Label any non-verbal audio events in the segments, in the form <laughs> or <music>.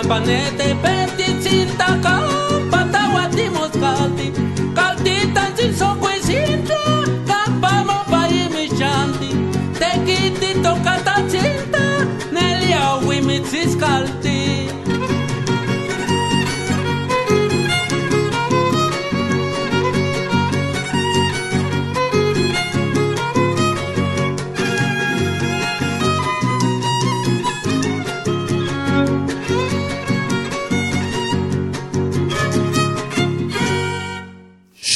campanete petitita Campata guatimos calti Caltita sin socuecinta Campamo pai mi chanti Tekiti tokata cinta Nelia wimitzis calti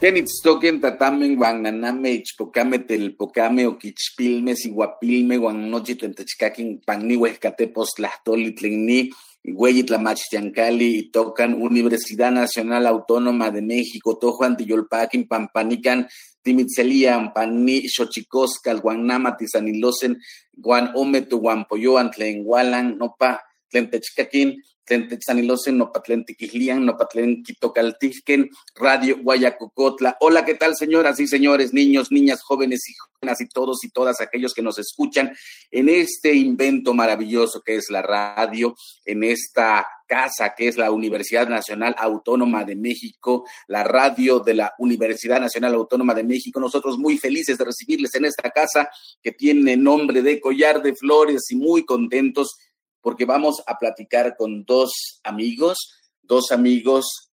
Kenitztoken tatamen guan aname ichpocame telpocame o quichpilme siguapilme guan nochi tentechcaquin panni huescatepos tlahtoli tlenni Güey y tocan Universidad Nacional Autónoma de México, Tojuan Tiyolpaquin, Pampanican, Timitzelian, Pani, Xochicoscal, Guanama, Tizanilosen, Guan Ometu, Guampoyoan, Tlengualan, Nopa, Tlentechcaquin, Tlentechanilosen, Nopatlentiquilian, Nopatlentitocaltijquen, Radio Guayacocotla. Hola, ¿qué tal, señoras y señores, niños, niñas, jóvenes y jóvenes y todos y todas aquellos que nos escuchan en este invento maravilloso que es la radio, en esta casa que es la Universidad Nacional Autónoma de México, la radio de la Universidad Nacional Autónoma de México. Nosotros muy felices de recibirles en esta casa que tiene nombre de Collar de Flores y muy contentos porque vamos a platicar con dos amigos, dos amigos.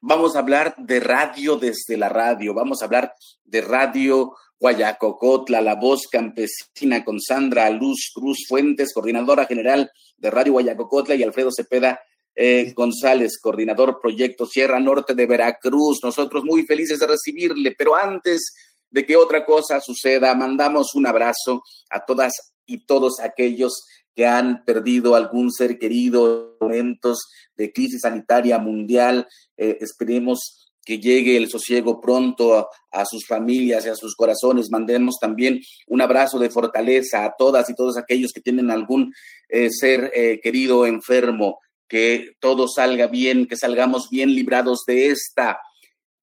Vamos a hablar de radio desde la radio, vamos a hablar de radio Guayacocotla, la voz campesina con Sandra Luz Cruz Fuentes, coordinadora general de Radio Guayacocotla, y Alfredo Cepeda eh, González, coordinador proyecto Sierra Norte de Veracruz. Nosotros muy felices de recibirle, pero antes de que otra cosa suceda, mandamos un abrazo a todas y todos aquellos que han perdido algún ser querido, momentos de crisis sanitaria mundial. Eh, esperemos que llegue el sosiego pronto a, sus familias y a sus corazones. Mandemos también un abrazo de fortaleza a todas y todos aquellos que tienen algún eh, ser eh, querido enfermo. Que todo salga bien, que salgamos bien librados de esta.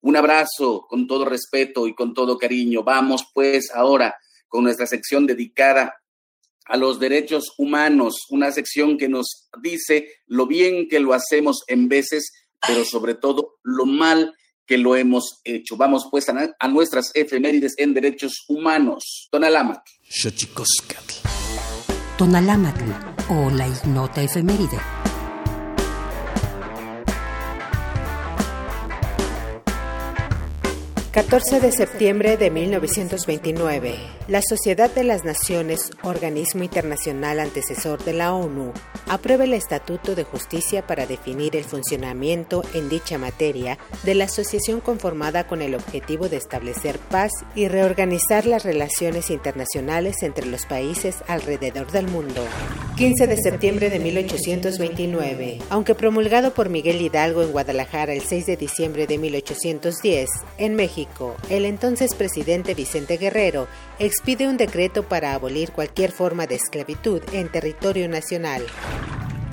Un abrazo con todo respeto y con todo cariño. Vamos pues ahora con nuestra sección dedicada a los derechos humanos, una sección que nos dice lo bien que lo hacemos en veces, pero sobre todo lo mal que lo hemos hecho. Vamos pues a, nuestras efemérides en derechos humanos. Tonalámatl. Tonalámatl o la ignota efeméride. 14 de septiembre de 1929, la Sociedad de las Naciones, organismo internacional antecesor de la ONU, aprueba el Estatuto de Justicia para definir el funcionamiento en dicha materia de la asociación conformada con el objetivo de establecer paz y reorganizar las relaciones internacionales entre los países alrededor del mundo. 15 de septiembre de 1829, aunque promulgado por Miguel Hidalgo en Guadalajara el 6 de diciembre de 1810, en México, el entonces presidente Vicente Guerrero expide un decreto para abolir cualquier forma de esclavitud en territorio nacional.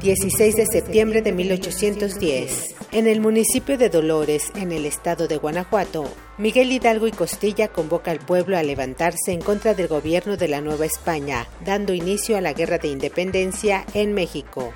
16 de septiembre de 1810. En el municipio de Dolores, en el estado de Guanajuato, Miguel Hidalgo y Costilla convoca al pueblo a levantarse en contra del gobierno de la Nueva España, dando inicio a la Guerra de Independencia en México.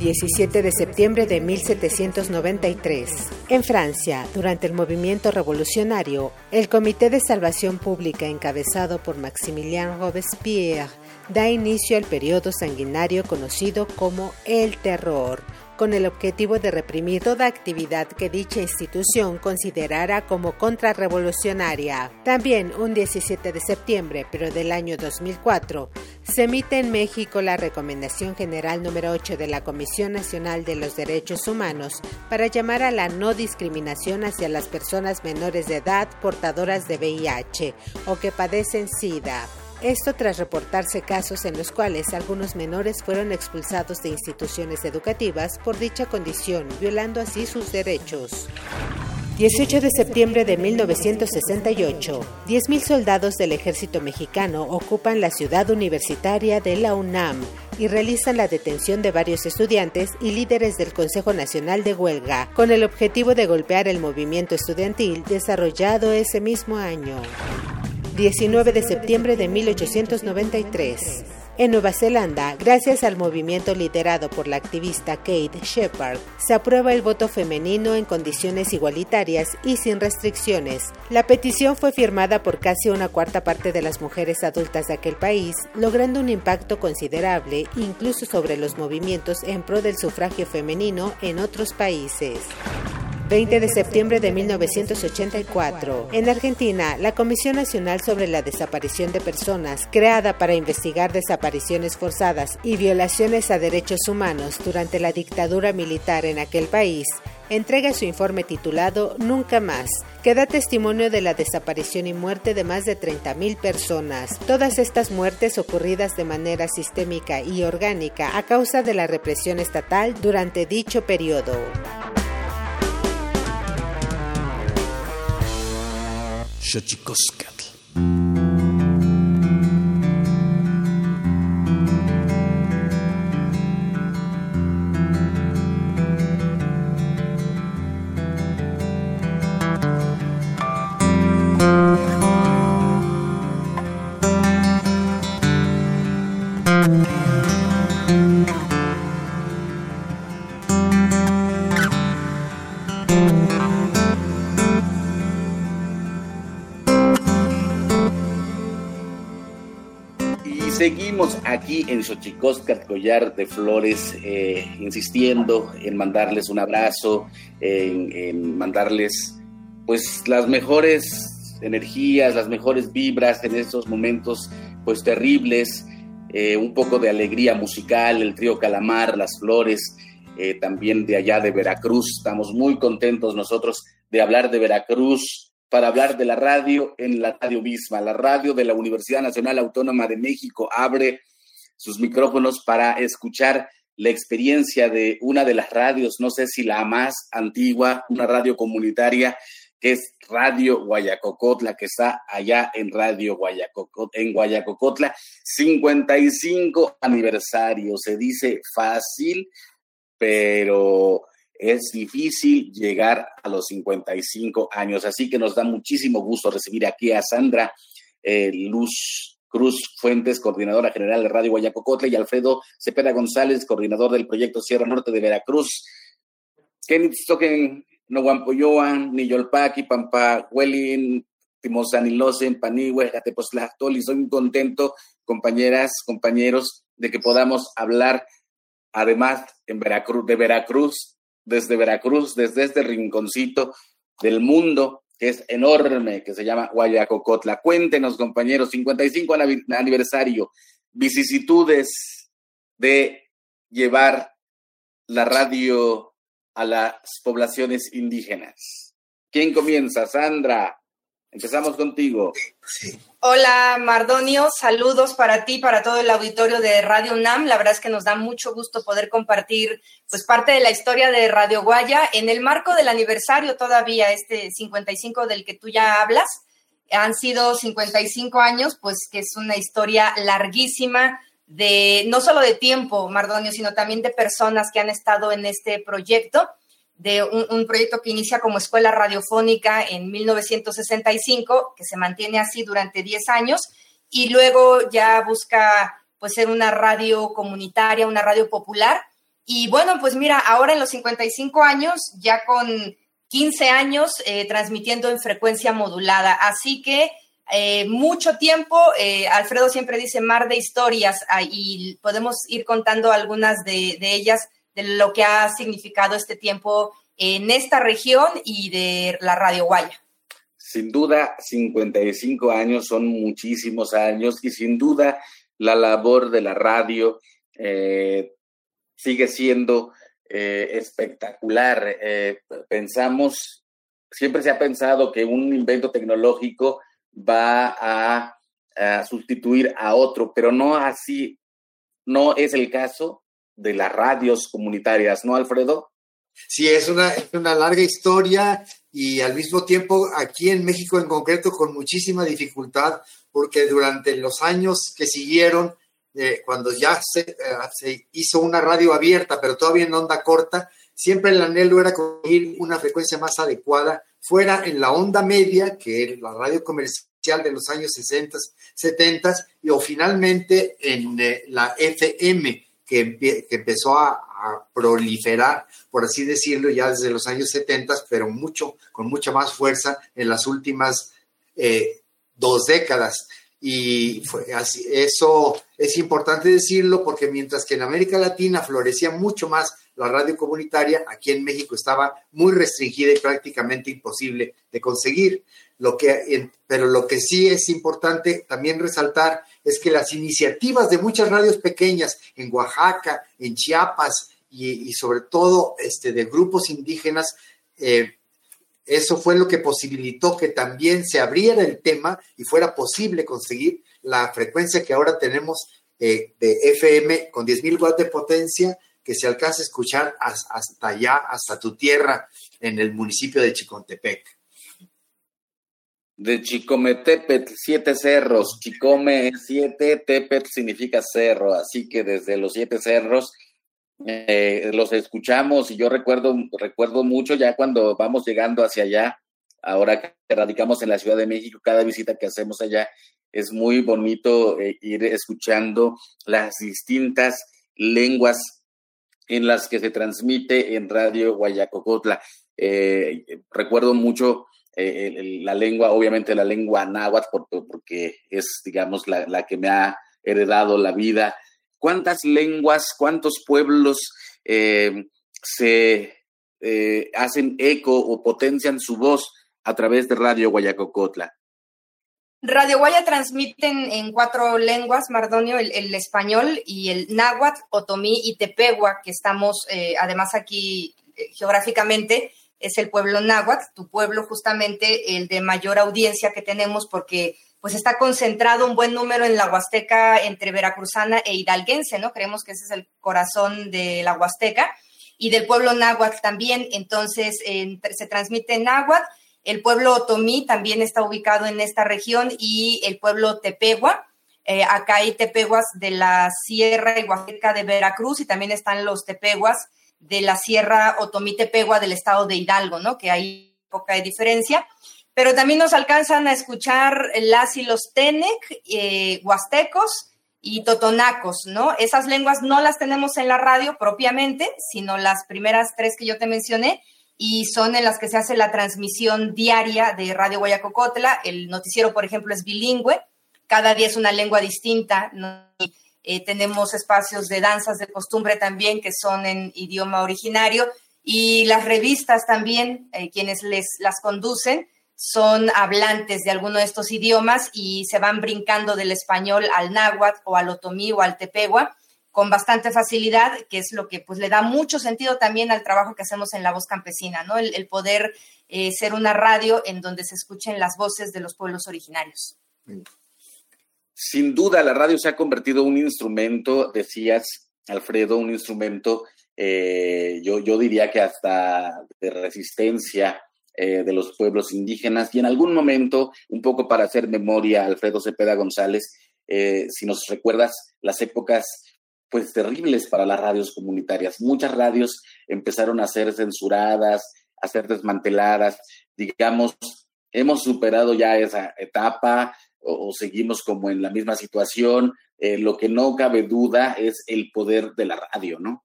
17 de septiembre de 1793. En Francia, durante el movimiento revolucionario, el Comité de Salvación Pública encabezado por Maximilien Robespierre da inicio al periodo sanguinario conocido como el terror con el objetivo de reprimir toda actividad que dicha institución considerara como contrarrevolucionaria. También un 17 de septiembre, pero del año 2004, se emite en México la Recomendación General número 8 de la Comisión Nacional de los Derechos Humanos para llamar a la no discriminación hacia las personas menores de edad portadoras de VIH o que padecen SIDA. Esto tras reportarse casos en los cuales algunos menores fueron expulsados de instituciones educativas por dicha condición, violando así sus derechos. 18 de septiembre de 1968, 10.000 soldados del ejército mexicano ocupan la ciudad universitaria de la UNAM y realizan la detención de varios estudiantes y líderes del Consejo Nacional de Huelga, con el objetivo de golpear el movimiento estudiantil desarrollado ese mismo año. 19 de septiembre de 1893. En Nueva Zelanda, gracias al movimiento liderado por la activista Kate Shepard, se aprueba el voto femenino en condiciones igualitarias y sin restricciones. La petición fue firmada por casi una cuarta parte de las mujeres adultas de aquel país, logrando un impacto considerable incluso sobre los movimientos en pro del sufragio femenino en otros países. 20 de septiembre de 1984. En Argentina, la Comisión Nacional sobre la Desaparición de Personas, creada para investigar desapariciones forzadas y violaciones a derechos humanos durante la dictadura militar en aquel país, entrega su informe titulado Nunca más, que da testimonio de la desaparición y muerte de más de 30.000 personas. Todas estas muertes ocurridas de manera sistémica y orgánica a causa de la represión estatal durante dicho periodo. Shachikoskatl. Aquí en Xochicóscar Collar de Flores, eh, insistiendo en mandarles un abrazo, en, mandarles pues las mejores energías, las mejores vibras en estos momentos pues terribles, eh, un poco de alegría musical, el trío Calamar, las flores, eh, también de allá de Veracruz. Estamos muy contentos nosotros de hablar de Veracruz, para hablar de la radio en la radio misma. La radio de la Universidad Nacional Autónoma de México abre sus micrófonos para escuchar la experiencia de una de las radios, no sé si la más antigua, una radio comunitaria que es Radio Guayacocotla, que está allá en Radio Guayacocotla, en Guayacocotla, 55 aniversario, se dice fácil, pero es difícil llegar a los 55 años. Así que nos da muchísimo gusto recibir aquí a Sandra eh, Luz Cruz Fuentes, coordinadora general de Radio Guayacocotle, y Alfredo Cepeda González, coordinador del proyecto Sierra Norte de Veracruz. Kenitzoken, Noguampoyoan, Niyolpaki, Pampa, Huelin, Timosanilosen, Panihue, Gatepoztlactoli. Soy muy contento, compañeras, compañeros, de que podamos hablar, además, en Veracruz, de Veracruz, desde Veracruz, desde este rinconcito del mundo, que es enorme, que se llama Guayacocotla. Cuéntenos, compañeros, 55 aniversario, vicisitudes de llevar la radio a las poblaciones indígenas. ¿Quién comienza? Sandra. Empezamos contigo. Hola Mardonio, saludos para ti, para todo el auditorio de Radio UNAM. La verdad es que nos da mucho gusto poder compartir pues parte de la historia de Radio Guaya en el marco del aniversario todavía, este 55 del que tú ya hablas. Han sido 55 años, pues que es una historia larguísima de no solo de tiempo, Mardonio, sino también de personas que han estado en este proyecto de un, proyecto que inicia como escuela radiofónica en 1965, que se mantiene así durante 10 años, y luego ya busca pues ser una radio comunitaria, una radio popular. Y bueno, pues mira, ahora en los 55 años, ya con 15 años eh, transmitiendo en frecuencia modulada. Así que eh, mucho tiempo, eh, Alfredo siempre dice mar de historias ah, y podemos ir contando algunas de, de ellas de lo que ha significado este tiempo en esta región y de la Radio Guaya. Sin duda, 55 años son muchísimos años y sin duda la labor de la radio eh, sigue siendo eh, espectacular. Eh, pensamos, siempre se ha pensado que un invento tecnológico va a, a sustituir a otro, pero no así, no es el caso de las radios comunitarias, ¿no, Alfredo? Sí, es una, una larga historia y al mismo tiempo aquí en México en concreto con muchísima dificultad, porque durante los años que siguieron, eh, cuando ya se, eh, se, hizo una radio abierta, pero todavía en onda corta, siempre el anhelo era conseguir una frecuencia más adecuada, fuera en la onda media, que era la radio comercial de los años 60, 70, y o finalmente en eh, la FM, que, empezó a, proliferar, por así decirlo, ya desde los años 70, pero mucho, con mucha más fuerza en las últimas eh, dos décadas. Y fue así, eso es importante decirlo porque mientras que en América Latina florecía mucho más la radio comunitaria, aquí en México estaba muy restringida y prácticamente imposible de conseguir. Lo que, pero lo que sí es importante también resaltar es que las iniciativas de muchas radios pequeñas en Oaxaca, en Chiapas y, sobre todo este, de grupos indígenas, eh, eso fue lo que posibilitó que también se abriera el tema y fuera posible conseguir la frecuencia que ahora tenemos eh, de FM con 10.000 watts de potencia que se alcanza a escuchar hasta allá, hasta tu tierra, en el municipio de Chicontepec de Chicometepet, siete cerros. Chicome siete, Tepet significa cerro, así que desde los siete cerros eh, los escuchamos y yo recuerdo, recuerdo mucho ya cuando vamos llegando hacia allá, ahora que radicamos en la Ciudad de México, cada visita que hacemos allá es muy bonito eh, ir escuchando las distintas lenguas en las que se transmite en Radio Guayacocotla. Eh, recuerdo mucho eh, la lengua, obviamente la lengua náhuatl, porque es, digamos, la, que me ha heredado la vida. ¿Cuántas lenguas, cuántos pueblos eh, se eh, hacen eco o potencian su voz a través de Radio Guayacocotla? Radio Guaya transmite en, cuatro lenguas, Mardonio, el, español y el náhuatl, otomí y tepegua, que estamos además aquí geográficamente es el pueblo náhuatl, tu pueblo justamente el de mayor audiencia que tenemos porque pues está concentrado un buen número en la Huasteca entre veracruzana e hidalguense, ¿no? Creemos que ese es el corazón de la Huasteca y del pueblo náhuatl también, entonces se transmite en náhuatl, el pueblo otomí también está ubicado en esta región y el pueblo tepegua, eh, acá hay tepeguas de la Sierra y Huasteca de Veracruz y también están los tepeguas de la Sierra Otomí-Tepegua del estado de Hidalgo, ¿no? Que hay poca diferencia. Pero también nos alcanzan a escuchar las y los Tenec, eh, huastecos, y totonacos, ¿no? Esas lenguas no las tenemos en la radio propiamente, sino las primeras tres que yo te mencioné, y son en las que se hace la transmisión diaria de Radio Guayacocotla. El noticiero, por ejemplo, es bilingüe, cada día es una lengua distinta. Eh, tenemos espacios de danzas de costumbre también que son en idioma originario y las revistas también, eh, quienes les, las conducen, son hablantes de alguno de estos idiomas y se van brincando del español al náhuatl o al otomí o al tepegua con bastante facilidad, que es lo que pues le da mucho sentido también al trabajo que hacemos en la voz campesina, ¿no? El, poder eh, ser una radio en donde se escuchen las voces de los pueblos originarios. Sin duda, la radio se ha convertido en un instrumento, decías, Alfredo, un instrumento, eh, yo, yo diría que hasta de resistencia eh, de los pueblos indígenas y en algún momento, un poco para hacer memoria, Alfredo Cepeda González, si nos recuerdas las épocas pues terribles para las radios comunitarias. Muchas radios empezaron a ser censuradas, a ser desmanteladas. Digamos, hemos superado ya esa etapa o, seguimos como en la misma situación. Eh, lo que no cabe duda es el poder de la radio, ¿no?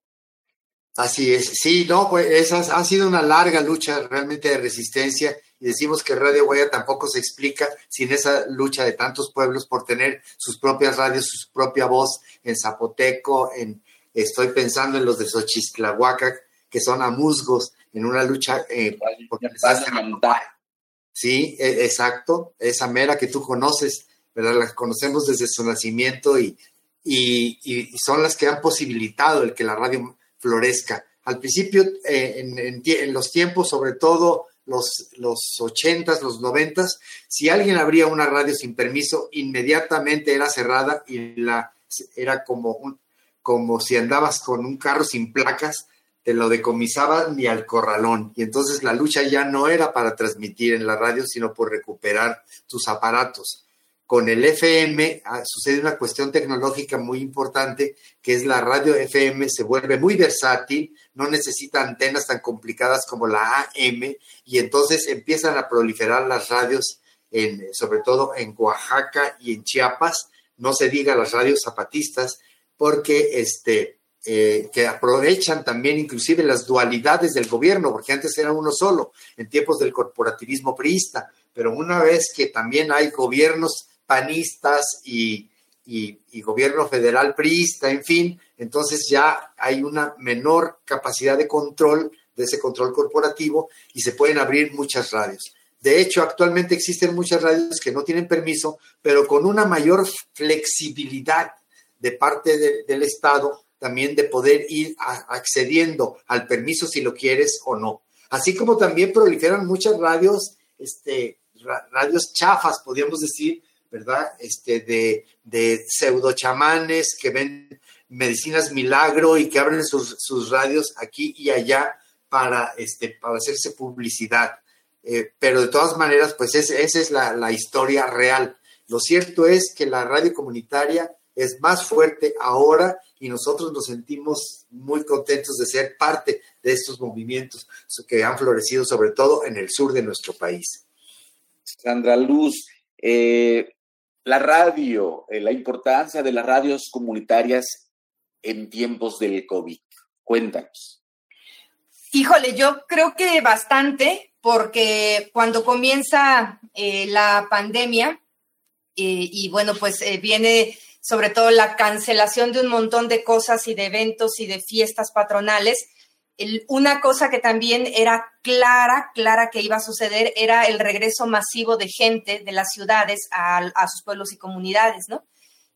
Así es, sí, no, pues esa ha sido una larga lucha realmente de resistencia y decimos que Radio Guaya tampoco se explica sin esa lucha de tantos pueblos por tener sus propias radios, su propia voz en zapoteco, en estoy pensando en los de Xochistlahuaca, que son amusgos en una lucha eh, porque Sí, e, exacto, esa mera que tú conoces, ¿verdad? La conocemos desde su nacimiento y, y, y son las que han posibilitado el que la radio florezca. Al principio, eh, en, los tiempos, sobre todo los, los 80 los 90 si alguien abría una radio sin permiso, inmediatamente era cerrada y la, era como, un, como si andabas con un carro sin placas, te lo decomisaban ni al corralón. Y entonces la lucha ya no era para transmitir en la radio, sino por recuperar tus aparatos. Con el FM ah, sucede una cuestión tecnológica muy importante, que es la radio FM se vuelve muy versátil, no necesita antenas tan complicadas como la AM, y entonces empiezan a proliferar las radios, sobre todo en Oaxaca y en Chiapas, no se diga las radios zapatistas, porque este, eh, que aprovechan también inclusive las dualidades del gobierno, porque antes era uno solo, en tiempos del corporativismo priista, pero una vez que también hay gobiernos panistas y, gobierno federal priista, en fin, entonces ya hay una menor capacidad de control de ese control corporativo y se pueden abrir muchas radios. De hecho, actualmente existen muchas radios que no tienen permiso, pero con una mayor flexibilidad de parte del Estado también de poder ir accediendo al permiso si lo quieres o no. Así como también proliferan muchas radios, este, radios chafas, podríamos decir, ¿verdad? Este, de, pseudo chamanes que ven medicinas milagro y que abren sus, radios aquí y allá para, este, para hacerse publicidad. Eh, pero de todas maneras, pues esa es la, historia real. Lo cierto es que la radio comunitaria es más fuerte ahora y nosotros nos sentimos muy contentos de ser parte de estos movimientos que han florecido sobre todo en el sur de nuestro país. Sandra Luz, eh, la radio, eh, la importancia de las radios comunitarias en tiempos del COVID. Cuéntanos. Híjole, yo creo que bastante, porque cuando comienza eh, la pandemia, eh, y bueno, pues viene sobre todo la cancelación de un montón de cosas y de eventos y de fiestas patronales, una cosa que también era clara, clara que iba a suceder, era el regreso masivo de gente de las ciudades a, sus pueblos y comunidades, ¿no?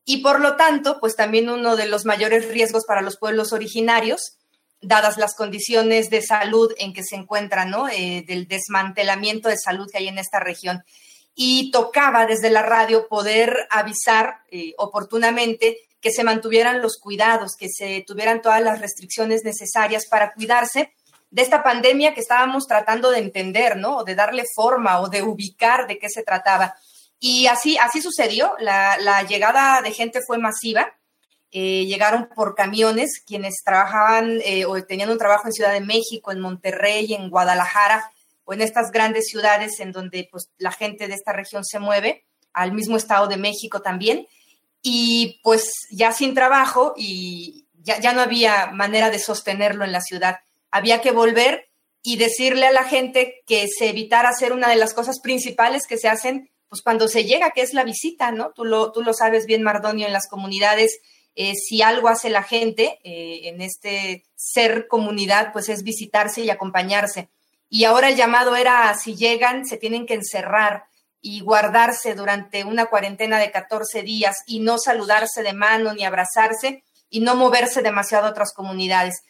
Y por lo tanto, pues también uno de los mayores riesgos para los pueblos originarios, dadas las condiciones de salud en que se encuentran, ¿no? Eh, del desmantelamiento de salud que hay en esta región. Y tocaba desde la radio poder avisar eh, oportunamente que se mantuvieran los cuidados, que se tuvieran todas las restricciones necesarias para cuidarse de esta pandemia que estábamos tratando de entender, ¿no? De darle forma o de ubicar de qué se trataba. Y así, así sucedió. La, llegada de gente fue masiva. Eh, llegaron por camiones quienes trabajaban eh, o tenían un trabajo en Ciudad de México, en Monterrey, en Guadalajara o en estas grandes ciudades en donde pues, la gente de esta región se mueve, al mismo Estado de México también y pues ya sin trabajo y ya, ya no había manera de sostenerlo en la ciudad. Había que volver y decirle a la gente que se evitara hacer una de las cosas principales que se hacen pues cuando se llega, que es la visita, ¿no? Tú lo, tú lo sabes bien, Mardonio, en las comunidades, eh, si algo hace la gente eh, en este ser comunidad, pues es visitarse y acompañarse. Y ahora el llamado era, si llegan, se tienen que encerrar y guardarse durante una cuarentena de 14 días y no saludarse de mano ni abrazarse y no moverse demasiado a otras comunidades.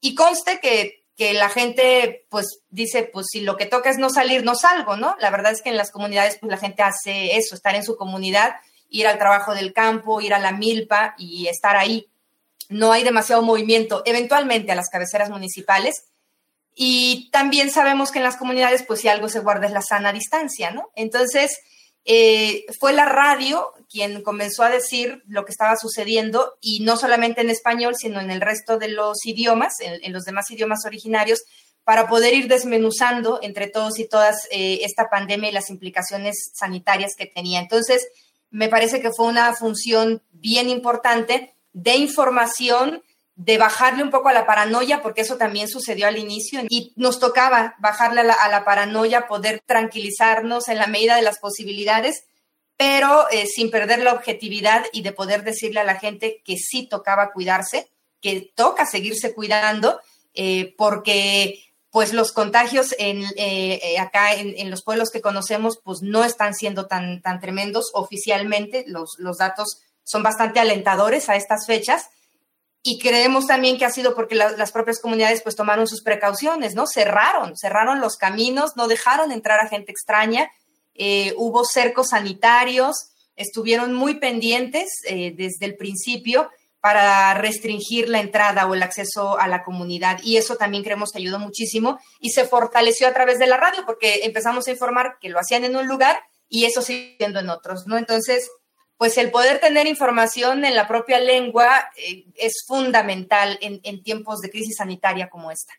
Y conste que que la gente pues dice, pues si lo que toca es no salir, no salgo, ¿no? La verdad es que en las comunidades pues la gente hace eso, estar en su comunidad, ir al trabajo del campo, ir a la milpa y estar ahí. No hay demasiado movimiento, eventualmente a las cabeceras municipales. Y también sabemos que en las comunidades pues si algo se guarda es la sana distancia, ¿no? Entonces, eh, fue la radio quien comenzó a decir lo que estaba sucediendo y no solamente en español, sino en el resto de los idiomas, en, los demás idiomas originarios, para poder ir desmenuzando entre todos y todas eh, esta pandemia y las implicaciones sanitarias que tenía. Entonces, me parece que fue una función bien importante de información de bajarle un poco a la paranoia, porque eso también sucedió al inicio, y nos tocaba bajarle a la, paranoia, poder tranquilizarnos en la medida de las posibilidades, pero eh, sin perder la objetividad y de poder decirle a la gente que sí tocaba cuidarse, que toca seguirse cuidando, eh, porque pues los contagios en, eh, acá en, los pueblos que conocemos pues no están siendo tan, tan tremendos. Oficialmente, los, los datos son bastante alentadores a estas fechas, y creemos también que ha sido porque las propias comunidades pues tomaron sus precauciones, ¿no? Cerraron, cerraron los caminos, no dejaron entrar a gente extraña, eh, hubo cercos sanitarios, estuvieron muy pendientes eh, desde el principio para restringir la entrada o el acceso a la comunidad y eso también creemos que ayudó muchísimo y se fortaleció a través de la radio porque empezamos a informar que lo hacían en un lugar y eso siguiendo en otros, ¿no? Entonces, pues el poder tener información en la propia lengua eh, es fundamental en, tiempos de crisis sanitaria como esta.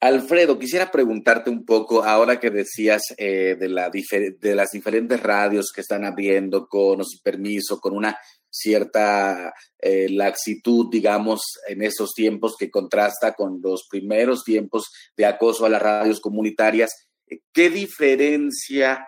Alfredo, quisiera preguntarte un poco, ahora que decías eh, de, la de las diferentes radios que están abriendo con o sin permiso, con una cierta eh, laxitud, digamos, en esos tiempos que contrasta con los primeros tiempos de acoso a las radios comunitarias. ¿Qué diferencia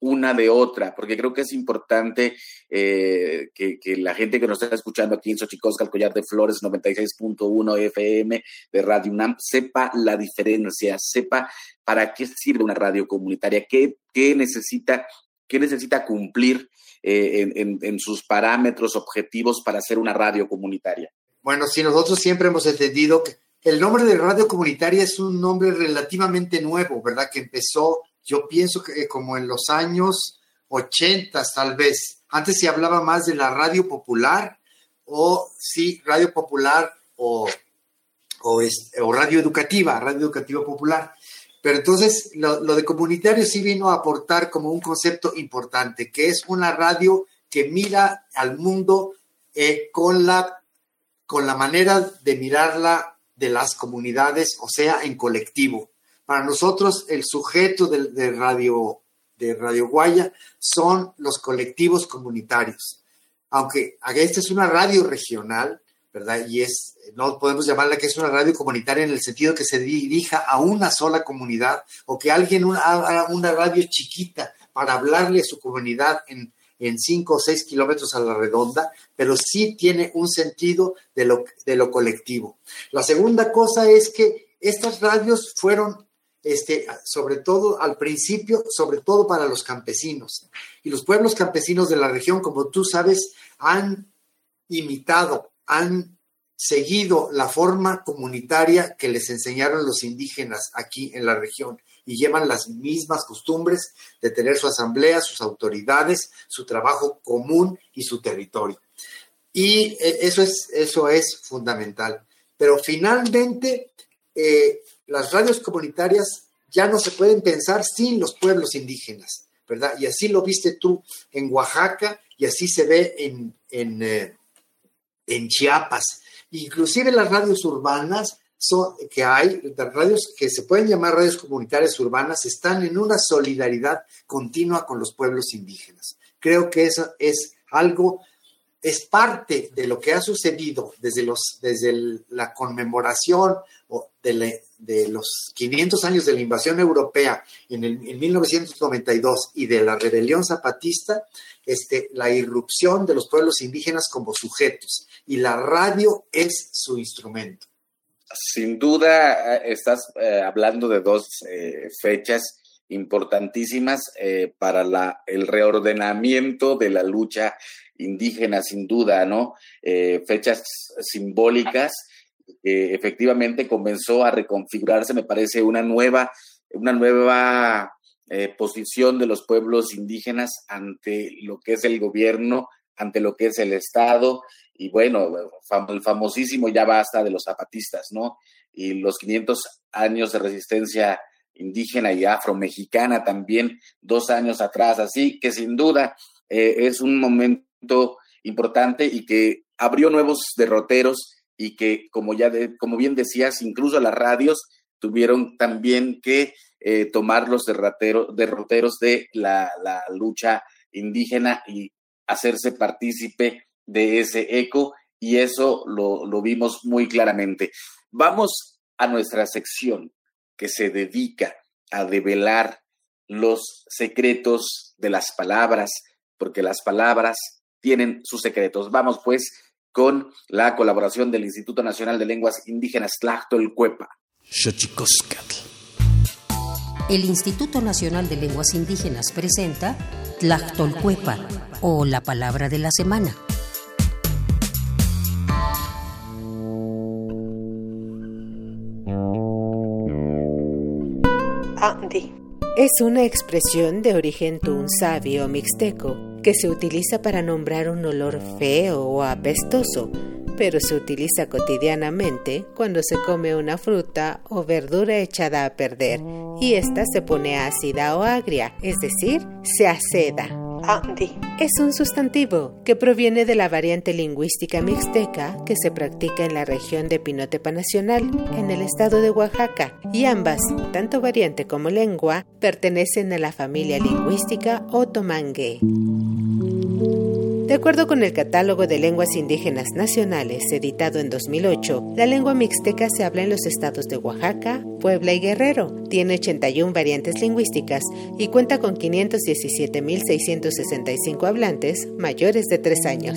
una de otra, porque creo que es importante eh, que, la gente que nos está escuchando aquí en Xochicosca, el Collar de Flores 96.1 FM de Radio UNAM, sepa la diferencia, sepa para qué sirve una radio comunitaria, qué, qué necesita, qué necesita cumplir eh, en, sus parámetros objetivos para ser una radio comunitaria. Bueno, sí, nosotros siempre hemos entendido que el nombre de radio comunitaria es un nombre relativamente nuevo, ¿verdad? Que empezó yo pienso que como en los años 80 tal vez. Antes se hablaba más de la radio popular o sí, radio popular o, o, radio educativa, radio educativa popular. Pero entonces lo, de comunitario sí vino a aportar como un concepto importante, que es una radio que mira al mundo eh, con, la, con la manera de mirarla de las comunidades, o sea, en colectivo. Para nosotros, el sujeto de, Radio, de Radio Guaya son los colectivos comunitarios. Aunque esta es una radio regional, ¿verdad? Y es, no podemos llamarla que es una radio comunitaria en el sentido que se dirija a una sola comunidad o que alguien haga una radio chiquita para hablarle a su comunidad en, en cinco o seis kilómetros a la redonda, pero sí tiene un sentido de lo, de lo colectivo. La segunda cosa es que estas radios fueron este, sobre todo al principio, sobre todo para los campesinos. Y los pueblos campesinos de la región, como tú sabes, han imitado, han seguido la forma comunitaria que les enseñaron los indígenas aquí en la región y llevan las mismas costumbres de tener su asamblea, sus autoridades, su trabajo común y su territorio. Y eh, eso es, eso es fundamental. Pero finalmente, eh, las radios comunitarias ya no se pueden pensar sin los pueblos indígenas, ¿verdad? Y así lo viste tú en Oaxaca y así se ve en, eh, en Chiapas. Inclusive las radios urbanas son, que hay, las radios que se pueden llamar radios comunitarias urbanas, están en una solidaridad continua con los pueblos indígenas. Creo que eso es algo es parte de lo que ha sucedido desde, los, desde la conmemoración de, de, los 500 años de la invasión europea en, el, en 1992 y de la rebelión zapatista, este, la irrupción de los pueblos indígenas como sujetos. Y la radio es su instrumento. Sin duda, eh, estás eh, hablando de dos eh, fechas importantísimas para la, el reordenamiento de la lucha indígena, sin duda, ¿no? fechas simbólicas que efectivamente comenzó a reconfigurarse, me parece, una nueva, una nueva posición de los pueblos indígenas ante lo que es el gobierno, ante lo que es el Estado, y bueno, el famosísimo ya basta de los zapatistas, ¿no? Y los 500 años de resistencia indígena y afromexicana también dos años atrás, así que sin duda eh, es un momento importante y que abrió nuevos derroteros y que, como ya como bien decías, incluso las radios tuvieron también que eh, tomar los derroteros de la, la lucha indígena y hacerse partícipe de ese eco y eso lo, lo vimos muy claramente. Vamos a nuestra sección que se dedica a develar los secretos de las palabras, porque las palabras tienen sus secretos. Vamos pues con la colaboración del Instituto Nacional de Lenguas Indígenas Tlachtolcuepa. El Instituto Nacional de Lenguas Indígenas presenta Tlachtolcuepa o la palabra de la semana. Es una expresión de origen tunsabi mixteco que se utiliza para nombrar un olor feo o apestoso, pero se utiliza cotidianamente cuando se come una fruta o verdura echada a perder y ésta se pone ácida o agria, es decir, se aceda. Es un sustantivo que proviene de la variante lingüística mixteca que se practica en la región de Pinotepa Nacional, en el estado de Oaxaca, y ambas, tanto variante como lengua, pertenecen a la familia lingüística otomangue. De acuerdo con el Catálogo de Lenguas Indígenas Nacionales, editado en 2008, la lengua mixteca se habla en los estados de Oaxaca, Puebla y Guerrero. Tiene 81 variantes lingüísticas y cuenta con 517.665 hablantes mayores de 3 años.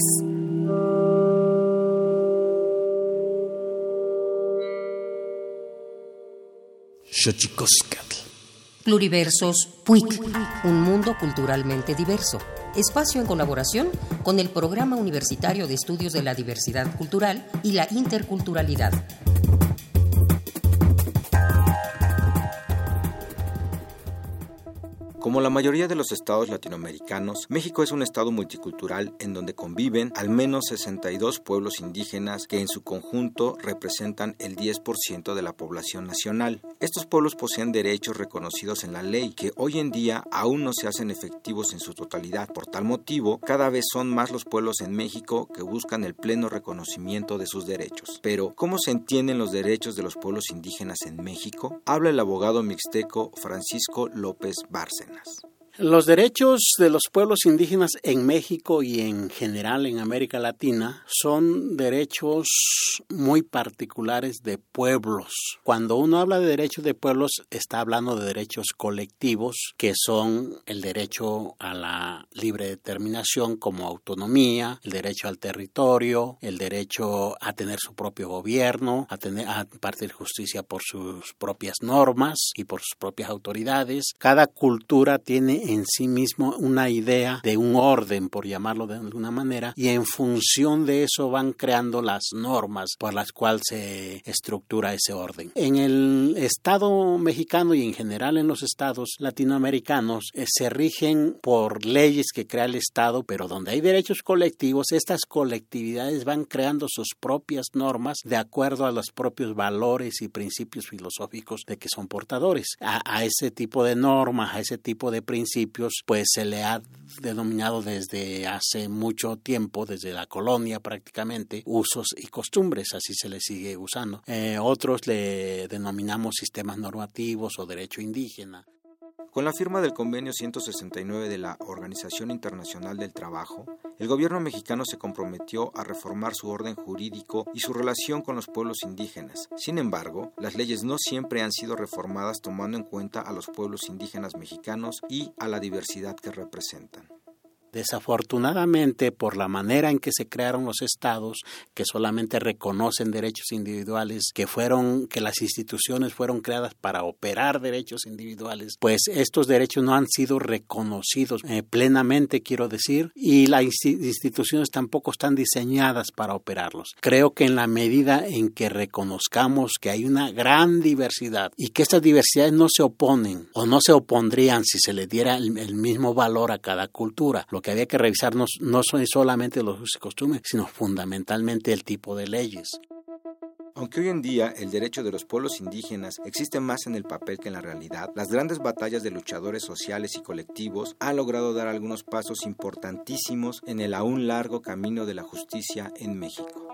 Pluriversos PUIC, un mundo culturalmente diverso espacio en colaboración con el Programa Universitario de Estudios de la Diversidad Cultural y la Interculturalidad. Como la mayoría de los estados latinoamericanos, México es un estado multicultural en donde conviven al menos 62 pueblos indígenas que en su conjunto representan el 10% de la población nacional. Estos pueblos poseen derechos reconocidos en la ley que hoy en día aún no se hacen efectivos en su totalidad. Por tal motivo, cada vez son más los pueblos en México que buscan el pleno reconocimiento de sus derechos. Pero, ¿cómo se entienden los derechos de los pueblos indígenas en México? Habla el abogado mixteco Francisco López Bárcena. Los derechos de los pueblos indígenas en México y en general en América Latina son derechos muy particulares de pueblos. Cuando uno habla de derechos de pueblos, está hablando de derechos colectivos, que son el derecho a la libre determinación como autonomía, el derecho al territorio, el derecho a tener su propio gobierno, a, tener, a impartir justicia por sus propias normas y por sus propias autoridades. Cada cultura tiene en sí mismo una idea de un orden, por llamarlo de alguna manera, y en función de eso van creando las normas por las cuales se estructura ese orden. En el Estado mexicano y en general en los estados latinoamericanos eh, se rigen por leyes que crea el Estado, pero donde hay derechos colectivos, estas colectividades van creando sus propias normas de acuerdo a los propios valores y principios filosóficos de que son portadores. A, a ese tipo de normas, a ese tipo de principios, pues se le ha denominado desde hace mucho tiempo, desde la colonia prácticamente, usos y costumbres, así se le sigue usando. Eh, otros le denominamos sistemas normativos o derecho indígena. Con la firma del convenio 169 de la Organización Internacional del Trabajo, el gobierno mexicano se comprometió a reformar su orden jurídico y su relación con los pueblos indígenas. Sin embargo, las leyes no siempre han sido reformadas tomando en cuenta a los pueblos indígenas mexicanos y a la diversidad que representan. Desafortunadamente, por la manera en que se crearon los estados, que solamente reconocen derechos individuales, que fueron, que las instituciones fueron creadas para operar derechos individuales, pues estos derechos no han sido reconocidos eh, plenamente, quiero decir, y las instituciones tampoco están diseñadas para operarlos. Creo que en la medida en que reconozcamos que hay una gran diversidad y que estas diversidades no se oponen o no se opondrían si se le diera el, el mismo valor a cada cultura, lo que había que revisar no, son solamente los usos y costumbres, sino fundamentalmente el tipo de leyes. Aunque hoy en día el derecho de los pueblos indígenas existe más en el papel que en la realidad, las grandes batallas de luchadores sociales y colectivos han logrado dar algunos pasos importantísimos en el aún largo camino de la justicia en México.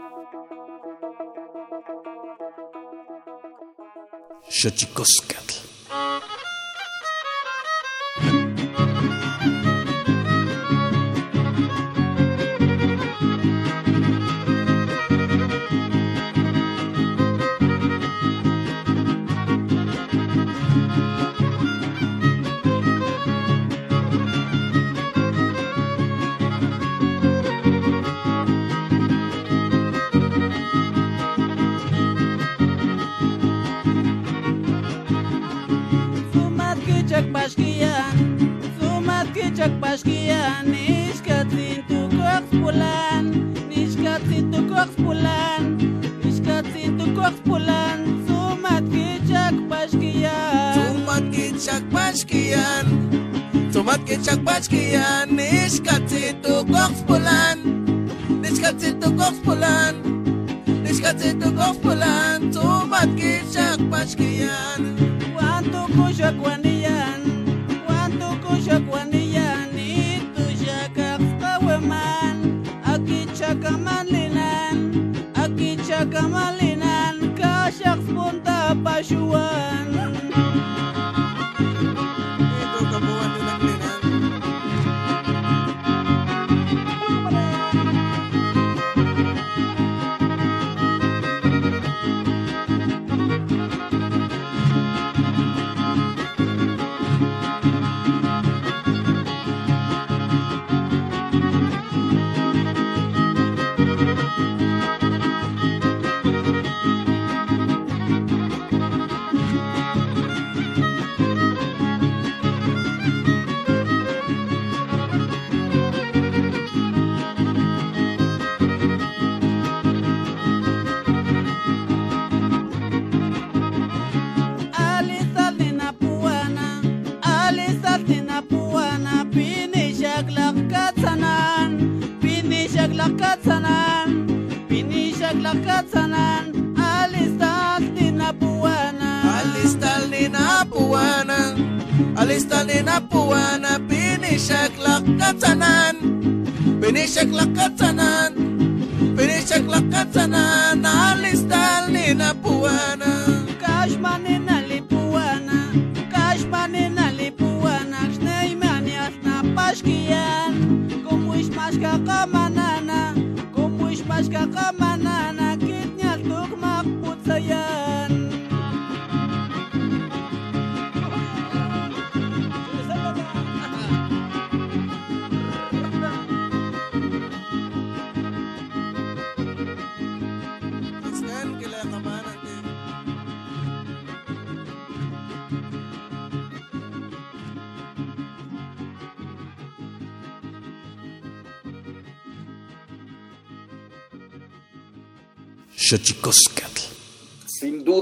Look at.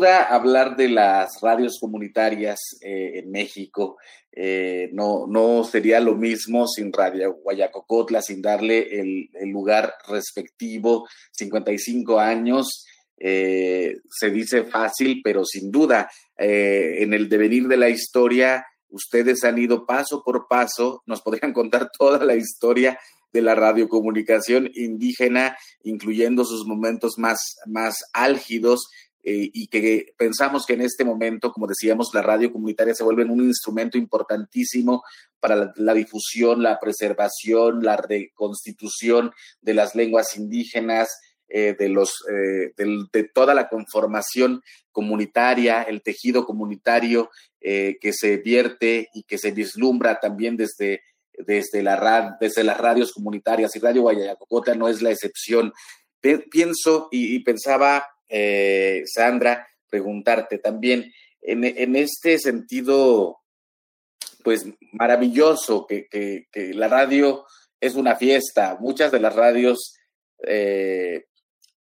Hablar de las radios comunitarias eh, en México eh, no, no sería lo mismo sin Radio Guayacocotla, sin darle el, lugar respectivo, 55 años. Eh, se dice fácil, pero sin duda, en el devenir de la historia, ustedes han ido paso por paso, nos podrían <laughs> contar toda la historia de la radiocomunicación indígena, incluyendo sus momentos más, más álgidos. Eh, y que pensamos que en este momento, como decíamos, la radio comunitaria se vuelve un instrumento importantísimo para la, difusión, la preservación, la reconstitución de las lenguas indígenas, eh, de, los, eh, de, toda la conformación comunitaria, el tejido comunitario que se vierte y que se vislumbra también desde, desde, la, desde las radios comunitarias. Y Radio Guayacocota no es la excepción. Pienso y pensaba eh, Sandra, preguntarte también, en, este sentido, pues maravilloso, que, la radio es una fiesta, muchas de las radios eh,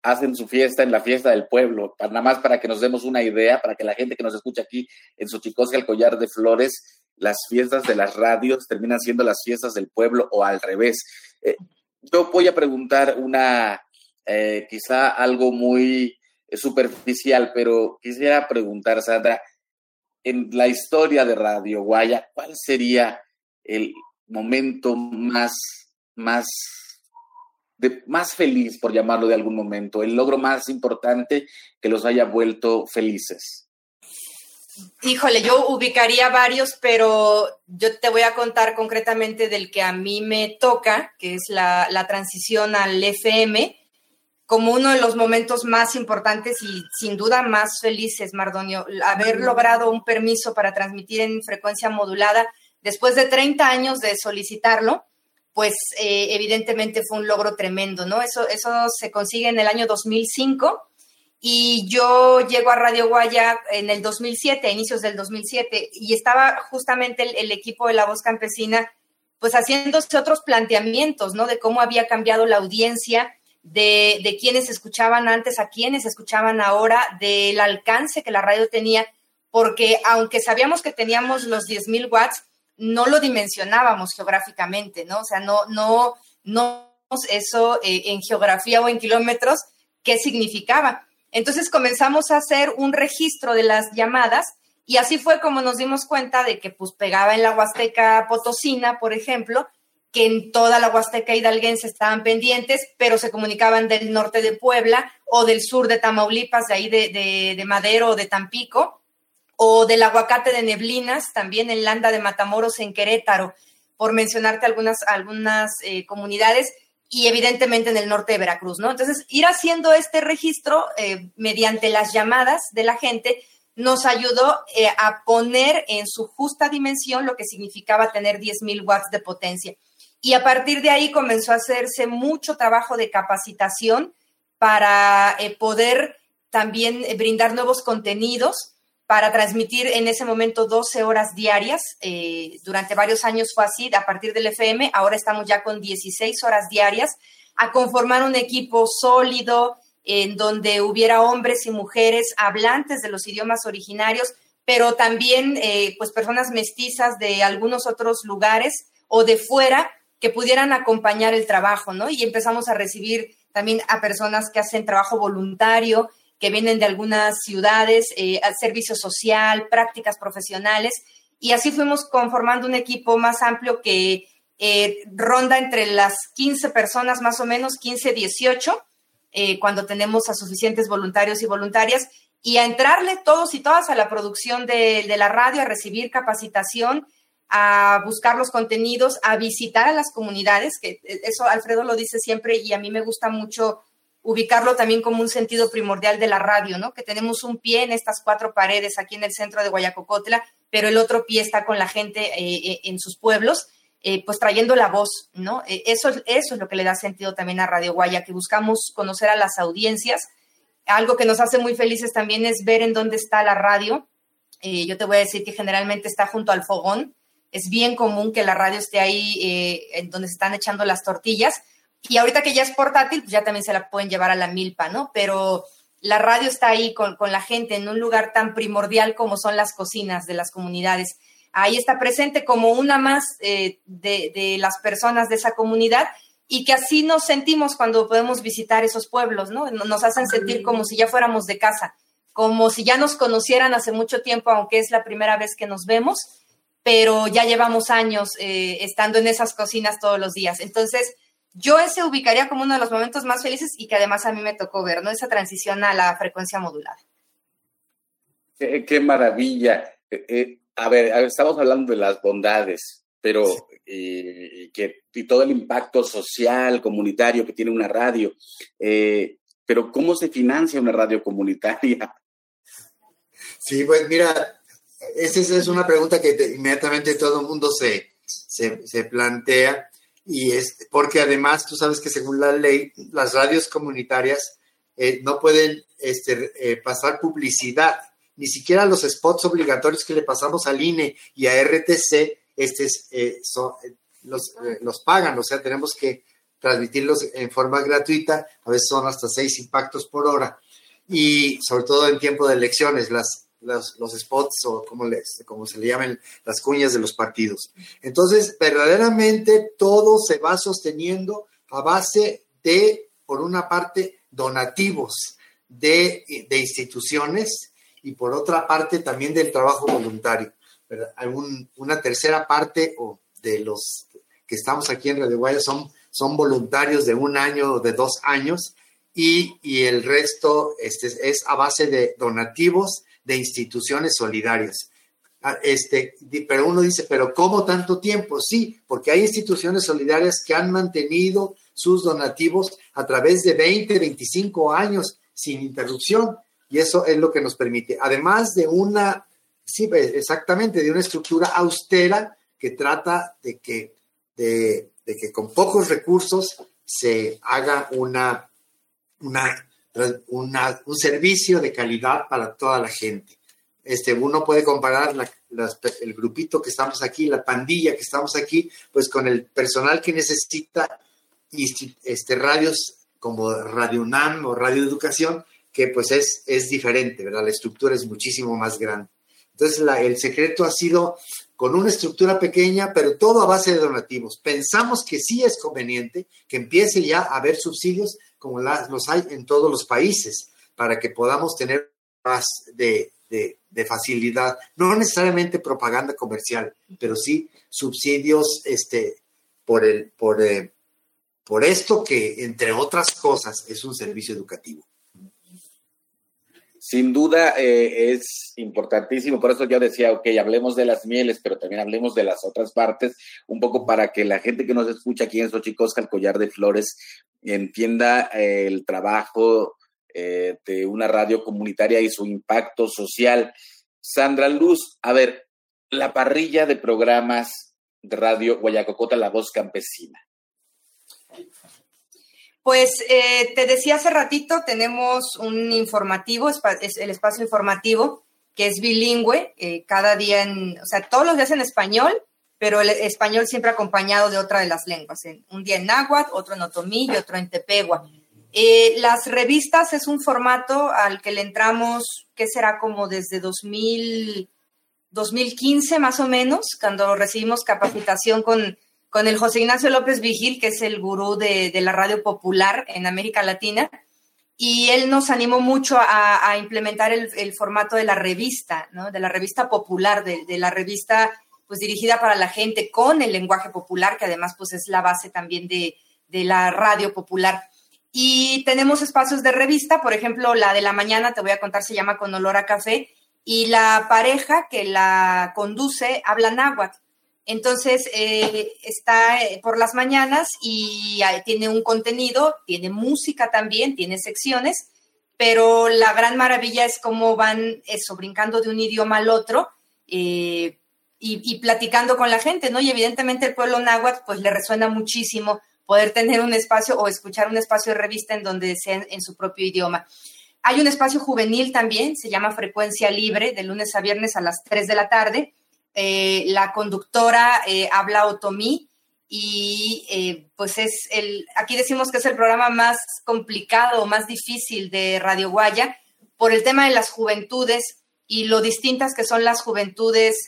hacen su fiesta en la fiesta del pueblo, nada más para que nos demos una idea, para que la gente que nos escucha aquí en Xochicosca, el collar de flores, las fiestas de las radios terminan siendo las fiestas del pueblo o al revés. Eh, yo voy a preguntar una, quizá algo muy superficial, pero quisiera preguntar, Sandra, en la historia de Radio Guaya, ¿cuál sería el momento más, más, de, más feliz, por llamarlo de algún momento, el logro más importante que los haya vuelto felices? Híjole, yo ubicaría varios, pero yo te voy a contar concretamente del que a mí me toca, que es la, la transición al FM como uno de los momentos más importantes y sin duda más felices, Mardonio, haber logrado un permiso para transmitir en frecuencia modulada después de 30 años de solicitarlo, pues eh, evidentemente fue un logro tremendo, ¿no? Eso, eso se consigue en el año 2005 y yo llego a Radio Guaya en el 2007, a inicios del 2007, y estaba justamente el, el equipo de La Voz Campesina pues haciéndose otros planteamientos, ¿no? De cómo había cambiado la audiencia, de, de quienes escuchaban antes a quienes escuchaban ahora, del alcance que la radio tenía, porque aunque sabíamos que teníamos los 10.000 watts, no lo dimensionábamos geográficamente, ¿no? O sea, no, no, no eso eh, en geografía o en kilómetros, qué significaba. Entonces comenzamos a hacer un registro de las llamadas y así fue como nos dimos cuenta de que pues pegaba en la Huasteca Potosina, por ejemplo, que en toda la Huasteca hidalguense estaban pendientes, pero se comunicaban del norte de Puebla o del sur de Tamaulipas, de ahí de, Madero o de Tampico, o del aguacate de Neblinas, también en Landa de Matamoros, en Querétaro, por mencionarte algunas, algunas eh, comunidades, y evidentemente en el norte de Veracruz, ¿no? Entonces, ir haciendo este registro eh, mediante las llamadas de la gente nos ayudó eh, a poner en su justa dimensión lo que significaba tener 10.000 watts de potencia. Y a partir de ahí comenzó a hacerse mucho trabajo de capacitación para eh, poder también eh, brindar nuevos contenidos para transmitir en ese momento 12 horas diarias. Eh, durante varios años fue así, a partir del FM, ahora estamos ya con 16 horas diarias, a conformar un equipo sólido en donde hubiera hombres y mujeres hablantes de los idiomas originarios, pero también pues personas mestizas de algunos otros lugares o de fuera que pudieran acompañar el trabajo, ¿no? Y empezamos a recibir también a personas que hacen trabajo voluntario, que vienen de algunas ciudades, eh, servicio social, prácticas profesionales, y así fuimos conformando un equipo más amplio que eh, ronda entre las 15 personas más o menos, 15, 18, eh, cuando tenemos a suficientes voluntarios y voluntarias, y a entrarle todos y todas a la producción de, de la radio, a recibir capacitación a buscar los contenidos, a visitar a las comunidades, que eso Alfredo lo dice siempre y a mí me gusta mucho ubicarlo también como un sentido primordial de la radio, ¿no? Que tenemos un pie en estas cuatro paredes aquí en el centro de Guayacocotla, pero el otro pie está con la gente eh, eh, en sus pueblos, eh, pues trayendo la voz, ¿no? eso, eso es lo que le da sentido también a Radio Guaya, que buscamos conocer a las audiencias. Algo que nos hace muy felices también es ver en dónde está la radio. yo te voy a decir que generalmente está junto al fogón, es bien común que la radio esté ahí eh, en donde se están echando las tortillas. Y ahorita que ya es portátil, pues ya también se la pueden llevar a la milpa, ¿no? Pero la radio está ahí con, la gente en un lugar tan primordial como son las cocinas de las comunidades. Ahí está presente como una más eh, de, de, las personas de esa comunidad y que así nos sentimos cuando podemos visitar esos pueblos, ¿no? Nos hacen sentir como si ya fuéramos de casa, como si ya nos conocieran hace mucho tiempo, aunque es la primera vez que nos vemos pero ya llevamos años eh, estando en esas cocinas todos los días. Entonces, yo ese ubicaría como uno de los momentos más felices y que además a mí me tocó ver, ¿no? Esa transición a la frecuencia modulada. Qué, maravilla. Eh, eh, a ver, estamos hablando de las bondades, pero y, que, y todo el impacto social, comunitario que tiene una radio. Eh, pero ¿cómo se financia una radio comunitaria? Sí, pues mira, esa es una pregunta que inmediatamente todo el mundo se, se, plantea y es porque además tú sabes que según la ley las radios comunitarias eh, no pueden este, eh, pasar publicidad, ni siquiera los spots obligatorios que le pasamos al INE y a RTC este, eh, los, los pagan, o sea, tenemos que transmitirlos en forma gratuita, a veces son hasta seis impactos por hora. Y sobre todo en tiempo de elecciones, las los, spots o como, les, como se le llaman las cuñas de los partidos. Entonces, verdaderamente todo se va sosteniendo a base de, por una parte, donativos de, instituciones y por otra parte también del trabajo voluntario. una tercera parte o de los que estamos aquí en Radio Guaya son, son voluntarios de un año o de dos años y, el resto este, es a base de donativos de instituciones solidarias. Ah, este, pero uno dice, pero ¿cómo tanto tiempo? Sí, porque hay instituciones solidarias que han mantenido sus donativos a través de 20, 25 años sin interrupción y eso es lo que nos permite, además de una, sí, exactamente, de una estructura austera que trata de que, de que con pocos recursos se haga una, una un servicio de calidad para toda la gente. Este, uno puede comparar el grupito que estamos aquí, la pandilla que estamos aquí, pues con el personal que necesita este, radios como Radio UNAM o Radio Educación, que pues es, es diferente, ¿verdad? La estructura es muchísimo más grande. Entonces, el secreto ha sido con una estructura pequeña, pero todo a base de donativos. Pensamos que sí es conveniente que empiece ya a haber subsidios como los hay en todos los países, para que podamos tener más de, facilidad, no necesariamente propaganda comercial, pero sí subsidios este, por, el, por, eh, por esto que, entre otras cosas, es un servicio educativo. Sin duda eh, es importantísimo, por eso yo decía, ok, hablemos de las mieles, pero también hablemos de las otras partes, un poco para que la gente que nos escucha aquí en Xochicosca, el collar de flores, entienda eh, el trabajo eh, de una radio comunitaria y su impacto social. Sandra Luz, a ver, la parrilla de programas de Radio Guayacocota, La Voz Campesina. Pues eh, te decía hace ratito, tenemos un informativo, es el espacio informativo, que es bilingüe, cada día en, o sea, todos los días en español, pero el español siempre acompañado de otra de las lenguas, un día en náhuatl, otro en otomí y otro en tepegua. Eh, las revistas es un formato al que le entramos, que será como desde 2000, 2015 más o menos, cuando recibimos capacitación con, con el José Ignacio López Vigil, que es el gurú de, la radio popular en América Latina, y él nos animó mucho a, implementar el, formato de la revista, ¿no? de la revista popular, de, de la revista pues dirigida para la gente con el lenguaje popular, que además pues es la base también de, la radio popular. Y tenemos espacios de revista, por ejemplo, la de la mañana, te voy a contar, se llama Con olor a café, y la pareja que la conduce habla náhuatl. Entonces, eh, está eh, por las mañanas y tiene un contenido, tiene música también, tiene secciones, pero la gran maravilla es cómo van eso, brincando de un idioma al otro. Eh, y, platicando con la gente, ¿no? Y evidentemente el pueblo náhuatl, pues le resuena muchísimo poder tener un espacio o escuchar un espacio de revista en donde sea en, su propio idioma. Hay un espacio juvenil también, se llama Frecuencia Libre, de lunes a viernes a las 3 de la tarde. Eh, la conductora eh, habla otomí y eh, pues es el, aquí decimos que es el programa más complicado, más difícil de Radio Guaya por el tema de las juventudes y lo distintas que son las juventudes,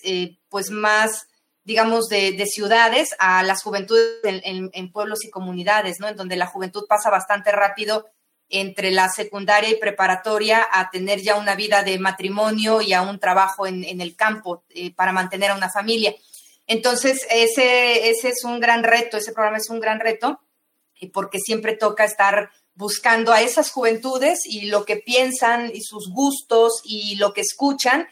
pues más, digamos, de, ciudades a las juventudes en, pueblos y comunidades, ¿no? En donde la juventud pasa bastante rápido entre la secundaria y preparatoria a tener ya una vida de matrimonio y a un trabajo en, el campo eh, para mantener a una familia. Entonces, ese, ese es un gran reto, ese programa es un gran reto, porque siempre toca estar buscando a esas juventudes y lo que piensan y sus gustos y lo que escuchan,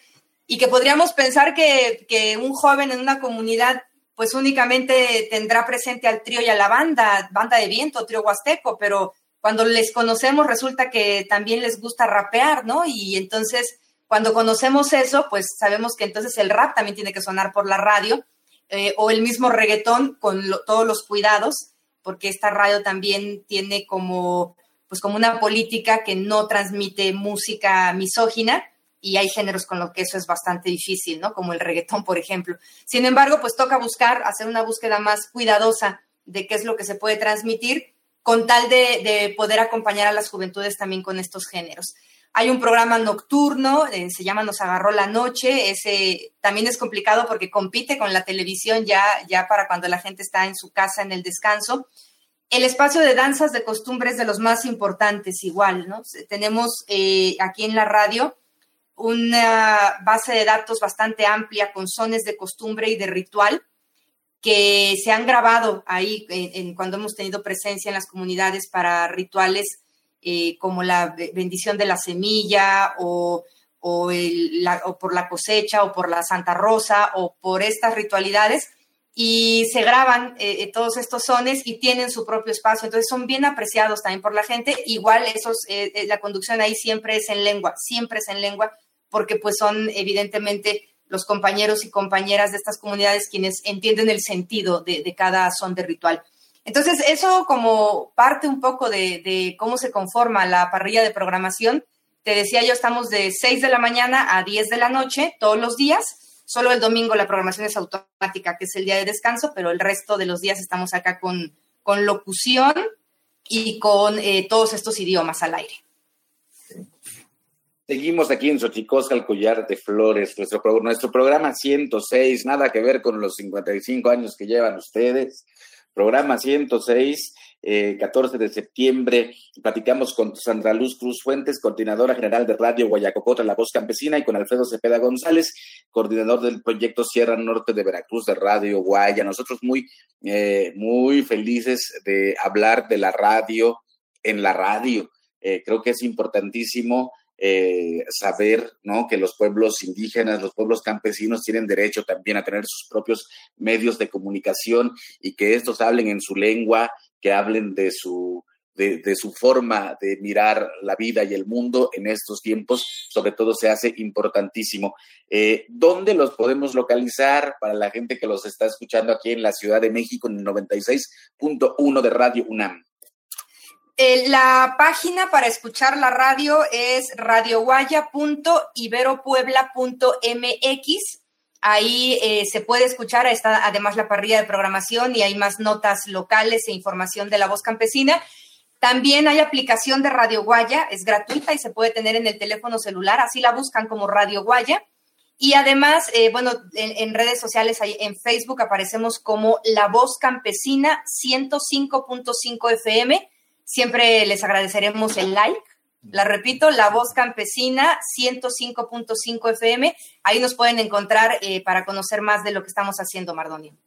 y que podríamos pensar que, que un joven en una comunidad pues únicamente tendrá presente al trío y a la banda, banda de viento, trío huasteco, pero cuando les conocemos resulta que también les gusta rapear, ¿no? Y entonces, cuando conocemos eso, pues sabemos que entonces el rap también tiene que sonar por la radio, eh, o el mismo reggaetón con todos los cuidados, porque esta radio también tiene como, pues como una política que no transmite música misógina, y hay géneros con los que eso es bastante difícil, ¿no? Como el reggaetón, por ejemplo. Sin embargo, pues toca buscar, hacer una búsqueda más cuidadosa de qué es lo que se puede transmitir con tal de, poder acompañar a las juventudes también con estos géneros. Hay un programa nocturno, eh, se llama Nos agarró la noche, ese también es complicado porque compite con la televisión ya, ya para cuando la gente está en su casa en el descanso. El espacio de danzas de costumbres de los más importantes igual, ¿no? Tenemos eh, aquí en la radio una base de datos bastante amplia con sones de costumbre y de ritual que se han grabado ahí en, cuando hemos tenido presencia en las comunidades para rituales eh, como la bendición de la semilla o, o, por la cosecha o por la Santa Rosa o por estas ritualidades y se graban eh, eh, todos estos sones y tienen su propio espacio, entonces son bien apreciados también por la gente. Igual esos, la conducción ahí siempre es en lengua, siempre es en lengua, porque pues son evidentemente los compañeros y compañeras de estas comunidades quienes entienden el sentido de, cada son de ritual. Entonces, eso como parte un poco de, cómo se conforma la parrilla de programación. Te decía yo, estamos de 6 de la mañana a 10 de la noche todos los días. Solo el domingo la programación es automática, que es el día de descanso, pero el resto de los días estamos acá con, con locución y con eh, todos estos idiomas al aire. Seguimos aquí en Xochicosca, el collar de flores, nuestro, nuestro programa 106, nada que ver con los 55 años que llevan ustedes. Programa 106, 14 eh, de septiembre, platicamos con Sandra Luz Cruz Fuentes, coordinadora general de Radio Guayacocota, La Voz Campesina, y con Alfredo Cepeda González, coordinador del proyecto Sierra Norte de Veracruz de Radio Guaya. Nosotros muy, eh, muy felices de hablar de la radio en la radio. Eh, creo que es importantísimo eh, saber ¿no? que los pueblos indígenas, los pueblos campesinos tienen derecho también a tener sus propios medios de comunicación y que estos hablen en su lengua, que hablen de su, de, su forma de mirar la vida y el mundo en estos tiempos, sobre todo se hace importantísimo. Eh, ¿Dónde los podemos localizar para la gente que los está escuchando aquí en la Ciudad de México en el 96.1 de Radio UNAM? Eh, la página para escuchar la radio es radioguaya.iberopuebla.mx. Ahí eh, se puede escuchar, está además la parrilla de programación y hay más notas locales e información de la voz campesina. También hay aplicación de Radio Guaya, es gratuita y se puede tener en el teléfono celular, así la buscan como Radio Guaya. Y además, eh, bueno, en, en, redes sociales, en Facebook aparecemos como La Voz Campesina 105.5 FM Siempre les agradeceremos el like. La repito, La Voz Campesina 105.5 FM. Ahí nos pueden encontrar eh, para conocer más de lo que estamos haciendo, Mardonio.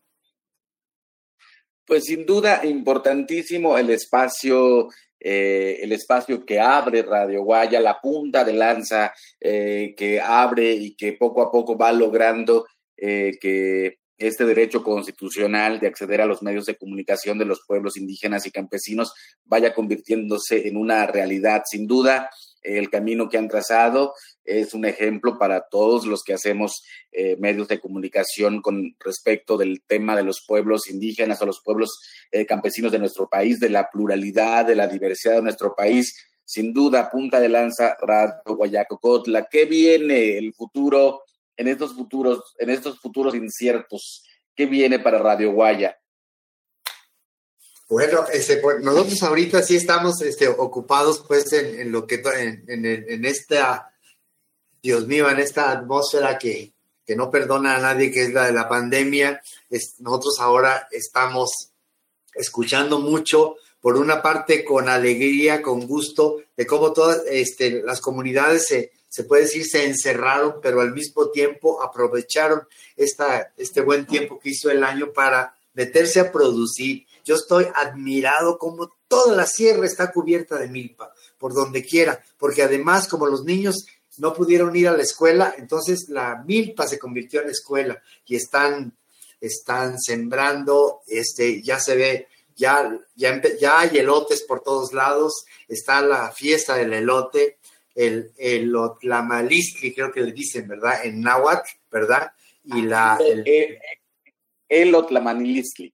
Pues sin duda, importantísimo el espacio, eh, el espacio que abre Radio Guaya, la punta de lanza eh, que abre y que poco a poco va logrando que este derecho constitucional de acceder a los medios de comunicación de los pueblos indígenas y campesinos vaya convirtiéndose en una realidad. Sin duda, el camino que han trazado es un ejemplo para todos los que hacemos eh, medios de comunicación con respecto del tema de los pueblos indígenas o los pueblos eh, campesinos de nuestro país, de la pluralidad, de la diversidad de nuestro país. Sin duda, punta de lanza, Radio Guayacocotla. ¿Qué viene el futuro? En estos futuros, en estos futuros inciertos? ¿Qué viene para Radio Guaya? Bueno, este, pues, nosotros ahorita sí estamos este, ocupados pues en, lo que en, en, esta, Dios mío, en esta atmósfera que, que, no perdona a nadie, que es la de la pandemia. nosotros ahora estamos escuchando mucho, por una parte con alegría, con gusto, de cómo todas este, las comunidades se, se puede decir, se encerraron, pero al mismo tiempo aprovecharon esta, este buen tiempo que hizo el año para meterse a producir. Yo estoy admirado como toda la sierra está cubierta de milpa, por donde quiera, porque además como los niños no pudieron ir a la escuela, entonces la milpa se convirtió en escuela y están, están sembrando, este, ya se ve, ya, ya, ya hay elotes por todos lados, está la fiesta del elote, el, el Otlamalistli, creo que le dicen, ¿verdad? En náhuatl, ¿verdad? Y la... El, el, el Otlamanilistli.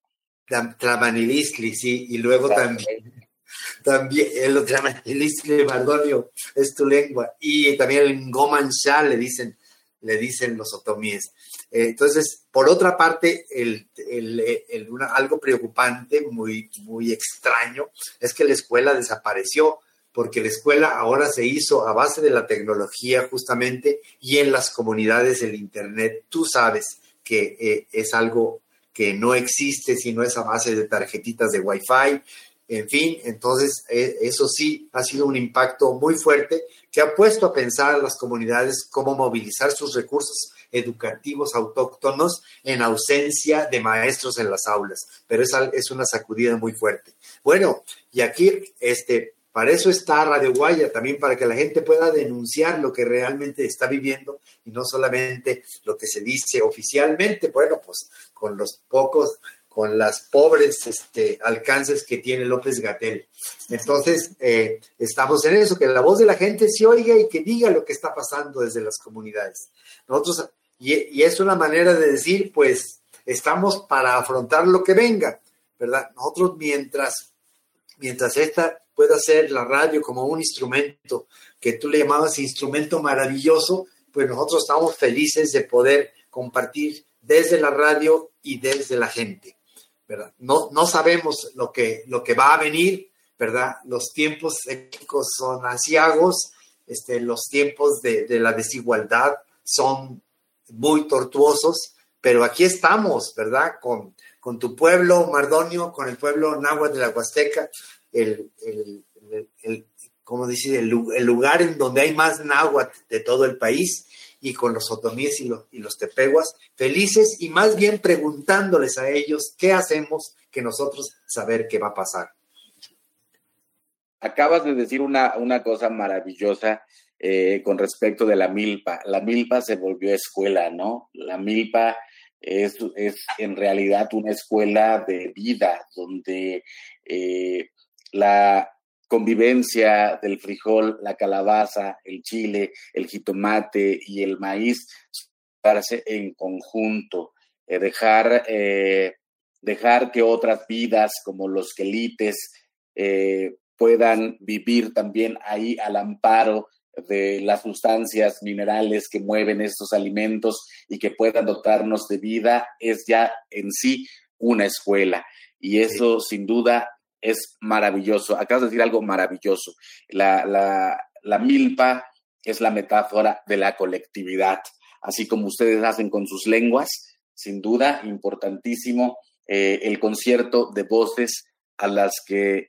Tlamanilistli, sí, y luego también también el Otlamanilistli Mardonio es tu lengua, y también el Ngomansha le dicen, le dicen los otomíes. Eh, entonces, por otra parte, el, el, el, una, algo preocupante, muy, muy extraño, es que la escuela desapareció porque la escuela ahora se hizo a base de la tecnología justamente y en las comunidades el Internet. Tú sabes que eh, es algo que no existe si no es a base de tarjetitas de Wi-Fi. En fin, entonces eh, eso sí ha sido un impacto muy fuerte que ha puesto a pensar a las comunidades cómo movilizar sus recursos educativos autóctonos en ausencia de maestros en las aulas. Pero es, es una sacudida muy fuerte. Bueno, y aquí, este, para eso está Radio Guaya, también para que la gente pueda denunciar lo que realmente está viviendo y no solamente lo que se dice oficialmente, bueno, pues con los pocos, con las pobres este, alcances que tiene López Gatel. Entonces, eh, estamos en eso, que la voz de la gente se oiga y que diga lo que está pasando desde las comunidades. Nosotros, y, y es una manera de decir, pues, estamos para afrontar lo que venga, ¿verdad? Nosotros mientras, mientras esta pueda ser la radio como un instrumento que tú le llamabas instrumento maravilloso, pues nosotros estamos felices de poder compartir desde la radio y desde la gente, ¿verdad? No, no sabemos lo que, lo que va a venir, ¿verdad? Los tiempos éticos son asiagos, este, los tiempos de, de la desigualdad son muy tortuosos, pero aquí estamos, ¿verdad? Con, con tu pueblo Mardonio, con el pueblo náhuatl de la Huasteca, el, el, el, como dice, el, lugar en donde hay más náhuatl de todo el país y con los otomíes y los, y los tepeguas, felices y más bien preguntándoles a ellos qué hacemos que nosotros saber qué va a pasar. Acabas de decir una, una cosa maravillosa eh, con respecto de la milpa. La milpa se volvió escuela, ¿no? La milpa es, es en realidad una escuela de vida donde eh, la convivencia del frijol, la calabaza, el chile, el jitomate y el maíz en conjunto, eh, dejar, eh, dejar que otras vidas como los quelites eh, puedan vivir también ahí al amparo de las sustancias minerales que mueven estos alimentos y que puedan dotarnos de vida, es ya en sí una escuela. Y eso sin duda es maravilloso. Acabas de decir algo maravilloso. La, la, la milpa es la metáfora de la colectividad, así como ustedes hacen con sus lenguas, sin duda, importantísimo eh, el concierto de voces a las que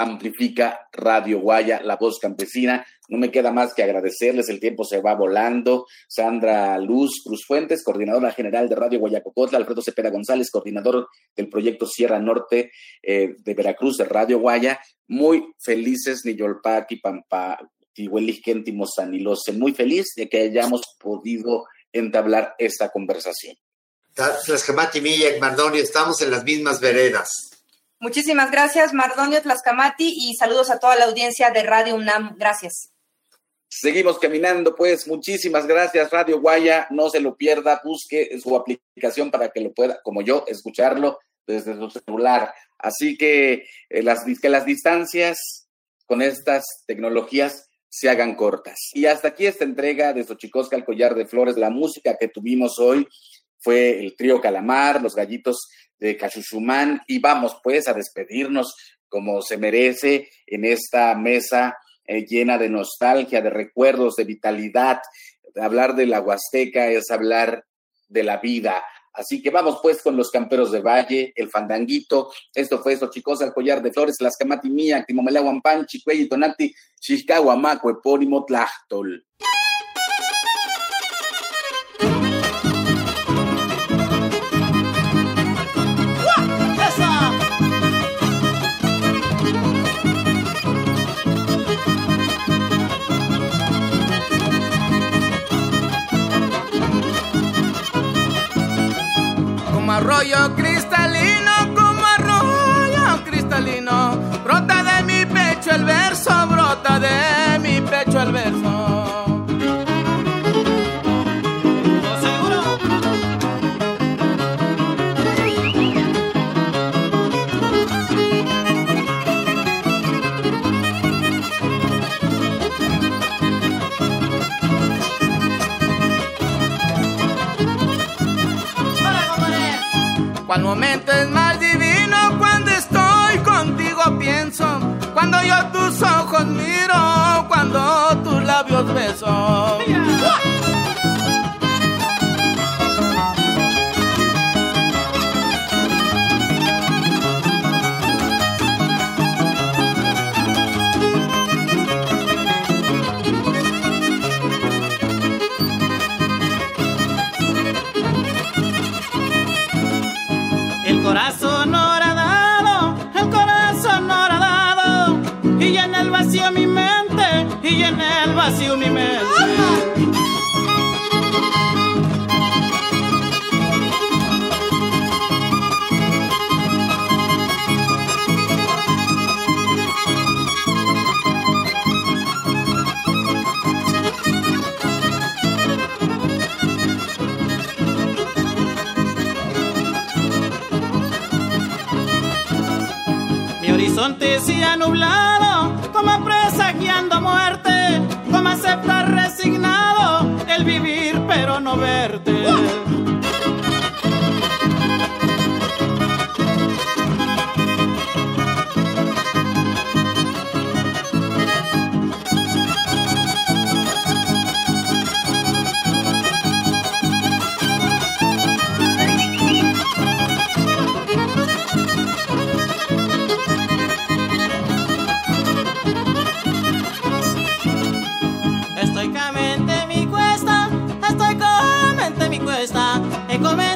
amplifica Radio Guaya, la voz campesina. No me queda más que agradecerles, el tiempo se va volando. Sandra Luz Cruz Fuentes, coordinadora general de Radio Guayacocotla, Alfredo Cepeda González, coordinador del proyecto Sierra Norte eh, de Veracruz de Radio Guaya. Muy felices, Niyolpaki, Pampa, Tihuelisquenti, Sanilose. Muy feliz de que hayamos podido entablar esta conversación. Estamos en las mismas veredas. Muchísimas gracias, Mardonio Tlaxcamati, y saludos a toda la audiencia de Radio UNAM. Gracias. Seguimos caminando, pues muchísimas gracias, Radio Guaya. No se lo pierda, busque su aplicación para que lo pueda, como yo, escucharlo desde su celular. Así que, eh, las, que las distancias con estas tecnologías se hagan cortas. Y hasta aquí esta entrega de Xochicosca al Collar de Flores. La música que tuvimos hoy fue el trío Calamar, los gallitos de Cachuchumán y vamos pues a despedirnos como se merece en esta mesa eh, llena de nostalgia, de recuerdos, de vitalidad. Hablar de la Huasteca es hablar de la vida. Así que vamos pues con los camperos de Valle, el fandanguito. Esto fue eso, chicos, al collar de flores, las camatimía, timomela guampan, chicuey, tonati, chiscahuamaco, epónimo, tlachtol. Arroyo Cual momento es más divino cuando estoy contigo pienso, cuando yo tus ojos miro, cuando tus labios beso. Horizonte se ha nublado como presagiando muerte aceptar resignado el vivir pero no verte.